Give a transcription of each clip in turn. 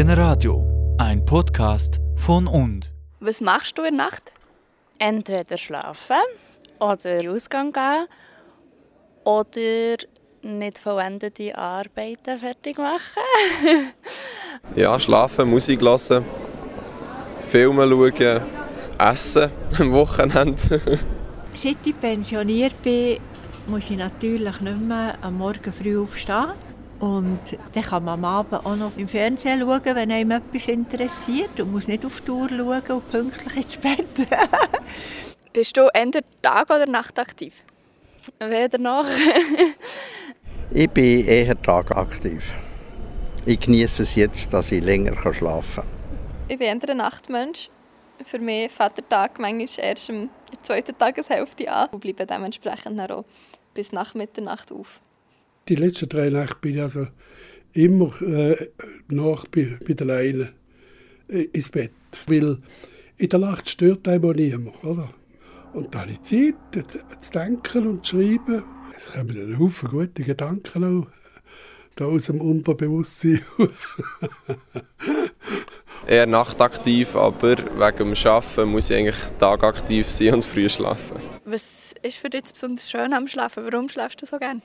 Generadio, ein Podcast von und. Was machst du in der Nacht? Entweder schlafen oder Ausgang gehen oder nicht vollendete Arbeiten fertig machen. ja, schlafen, Musik hören, Filme schauen, essen am Wochenende. Seit ich pensioniert bin, muss ich natürlich nicht mehr am Morgen früh aufstehen. Und dann kann man am Abend auch noch im Fernsehen schauen, wenn einem etwas interessiert und muss nicht auf die Uhr schauen und pünktlich ins Bett. Bist du entweder Tag- oder Nachtaktiv? Weder noch. ich bin eher tagaktiv. Ich genieße es jetzt, dass ich länger schlafen kann. Ich bin eher ein Nachtmensch. Für mich fährt der Tag manchmal erst in der zweiten Tageshälfte an und bleibe dementsprechend auch bis nach Mitternacht auf. Die letzten drei Nächte bin ich also immer äh, nach bei, bei der Leine äh, ins Bett. Weil in der Nacht stört einem auch niemand. Oder? Und dann habe ich Zeit äh, zu denken und zu schreiben. Es kommen einen Haufen gute Gedanken auch da aus dem Unterbewusstsein. Eher nachtaktiv, aber wegen dem Arbeiten muss ich eigentlich tagaktiv sein und früh schlafen. Was ist für dich besonders schön am Schlafen? Warum schläfst du so gerne?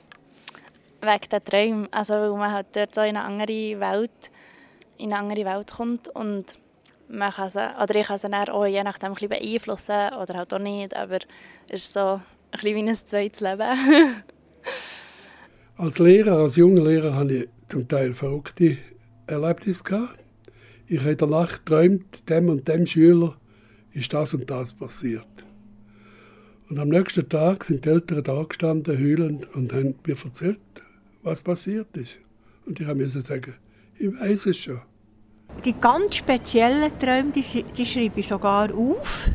Wegen der Träume. Also weil man halt dort so in eine andere Welt, in eine andere Welt kommt und man kann sie, oder ich kann sie dann auch je nachdem ein bisschen beeinflussen oder halt auch nicht, aber es ist so ein bisschen wie ein zweites Leben. als Lehrer, als junger Lehrer hatte ich zum Teil verrückte Erlebnisse gehabt. Ich habe in der Nacht geträumt, dem und dem Schüler ist das und das passiert. Und am nächsten Tag sind die Eltern da gestanden, heulend, und haben mir erzählt, was passiert ist. Und ich musste sagen, ich weiß es schon. Die ganz speziellen Träume, die, die schreibe ich sogar auf.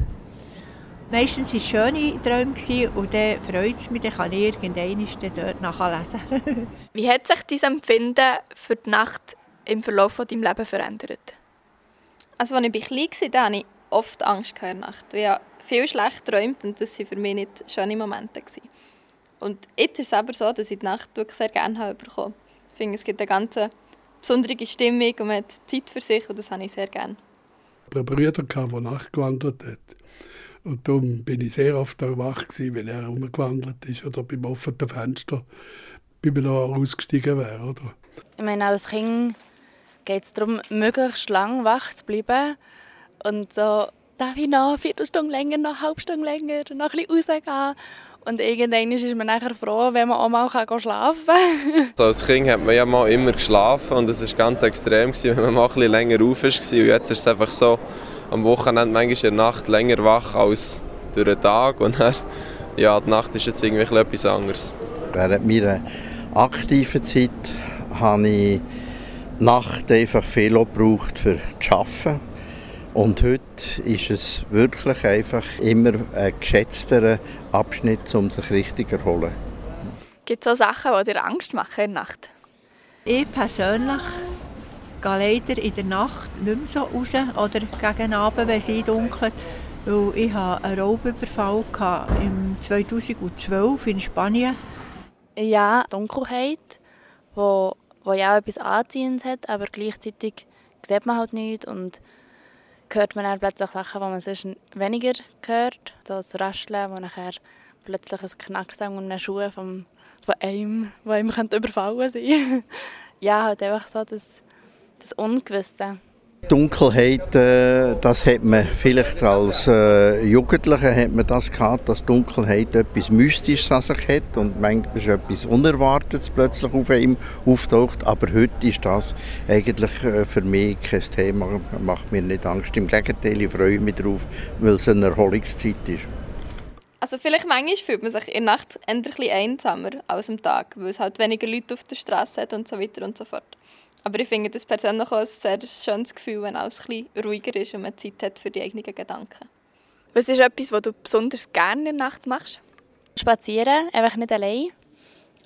Meistens waren es schöne Träume und dann freut es mich, dann kann ich irgendwann dort nachlesen. Wie hat sich dein Empfinden für die Nacht im Verlauf von deinem Leben verändert? Also als ich klein war, hatte ich oft Angst in der Nacht. Ich habe viel schlecht geträumt und das waren für mich nicht schöne Momente. Und jetzt ist es aber so, dass ich die Nacht wirklich sehr gerne habe bekommen. Ich finde, es gibt eine ganz besondere Stimmung und man hat Zeit für sich und das habe ich sehr gerne. Ich hatte einen Bruder, der nachgewandert hat. Und darum bin ich sehr oft auch wach gewesen, wenn er herumgewandert ist oder beim offenen Fenster bei mir noch ausgestiegen wäre. Oder? Ich meine, als Kind geht es darum, möglichst lang wach zu bleiben. Und so, darf ich noch eine Viertelstunde länger, noch eine halbe Stunde länger, noch ein bisschen rausgehen. Und irgendwann ist man nachher froh, wenn man auch mal schlafen kann. so, als Kind hat man ja mal immer geschlafen und es war ganz extrem, wenn man mal ein bisschen länger auf war. Und jetzt ist es einfach so, am Wochenende manchmal in der Nacht länger wach als durch den Tag. Und dann, ja, die Nacht ist jetzt irgendwie etwas anderes. Während meiner aktiven Zeit habe ich Nacht einfach viel gebraucht für zu arbeiten. Und heute ist es wirklich einfach immer ein geschätzterer Abschnitt, um sich richtig zu erholen. Gibt es auch Sachen, die dir Angst machen in der Nacht? Ich persönlich gehe leider in der Nacht nicht mehr so raus oder gegen Abend, wenn es dunkelt. Weil ich hatte einen Raubüberfall im 2012 in Spanien. Ja, Dunkelheit, wo wo ja auch etwas Anziehendes hat, aber gleichzeitig sieht man halt nichts und hört man dann plötzlich Sachen, die man sonst weniger hört. So das Rascheln, wo nachher plötzlich ein Knacksen und eine Schuhe vom, von einem, der einem überfallen sein Ja, halt einfach so das, das Ungewisse. Dunkelheit, das hat man vielleicht als äh, Jugendlicher hat man das gehabt, dass Dunkelheit etwas Mystisches an sich hat und manchmal ist etwas Unerwartetes plötzlich auf ihm auftaucht. Aber heute ist das eigentlich äh, für mich kein Thema, macht mir nicht Angst. Im Gegenteil, ich freue mich darauf, weil es eine Erholungszeit ist. Also vielleicht manchmal fühlt man sich in der Nacht bisschen einsamer als am Tag, weil es halt weniger Leute auf der Straße hat und so weiter und so fort. Aber ich finde das persönlich auch ein sehr schönes Gefühl, wenn alles ein bisschen ruhiger ist und man Zeit hat für die eigenen Gedanken. Was ist etwas, was du besonders gerne in der Nacht machst? Spazieren, einfach nicht allein.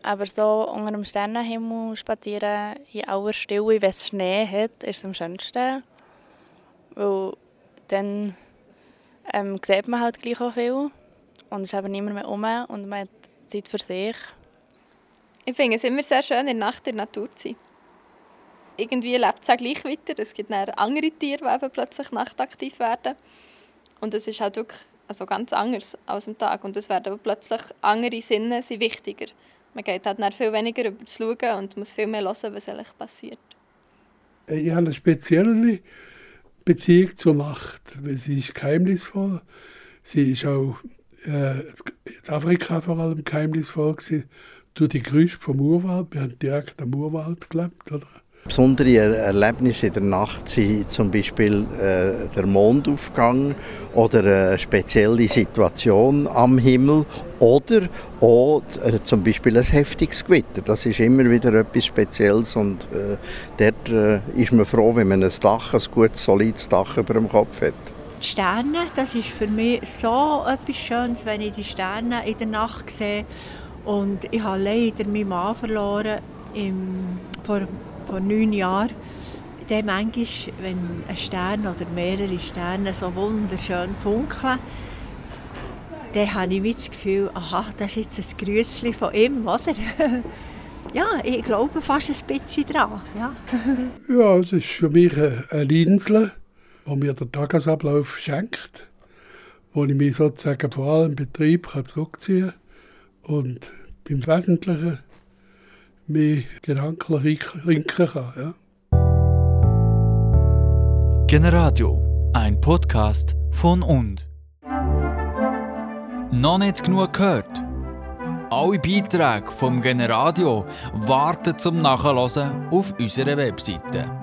Aber so unter dem Sternenhimmel spazieren, in aller Stille, wenn es Schnee hat, ist es am schönsten. Weil dann ähm, sieht man halt gleich auch viel. Und es ist aber niemand mehr um und man hat Zeit für sich. Ich finde es immer sehr schön, in der Nacht in der Natur zu sein. Irgendwie lebt es auch gleich weiter. Es gibt dann andere Tiere, die plötzlich nachtaktiv werden. Und es ist halt wirklich also ganz anders als am Tag. Und es werden plötzlich andere Sinne sind wichtiger. Man geht halt dann viel weniger über das Schauen und muss viel mehr hören, was eigentlich passiert. Ich habe eine spezielle Beziehung zur weil sie ist geheimnisvoll. Sie ist auch äh, in Afrika vor allem geheimnisvoll gewesen, durch die Geräusche vom Urwald. Wir haben direkt am Urwald gelebt. Oder? Besondere Erlebnisse in der Nacht sind zum Beispiel äh, der Mondaufgang oder eine spezielle Situation am Himmel oder auch äh, zum Beispiel ein heftiges Gewitter. Das ist immer wieder etwas Spezielles und äh, dort äh, ist man froh, wenn man ein Dach, ein gutes, solides Dach über dem Kopf hat. Die Sterne, das ist für mich so etwas Schönes, wenn ich die Sterne in der Nacht sehe. Und ich habe leider meinen Mann verloren im, vor vor neun Jahren, dann manchmal, wenn ein Stern oder mehrere Sterne so wunderschön funkeln, dann habe ich das Gefühl, aha, das ist jetzt ein Grüßchen von ihm, oder? ja, ich glaube fast ein bisschen dran. Ja, ja es ist für mich eine Insel, die mir den Tagesablauf schenkt, wo ich mich sozusagen vor allem Betrieb zurückziehen kann und beim Wesentlichen mehr gedanklich lenken kann. Ja. Generadio, ein Podcast von und. Noch nicht genug gehört? Alle Beiträge vom Generadio warten zum Nachhören auf unserer Webseite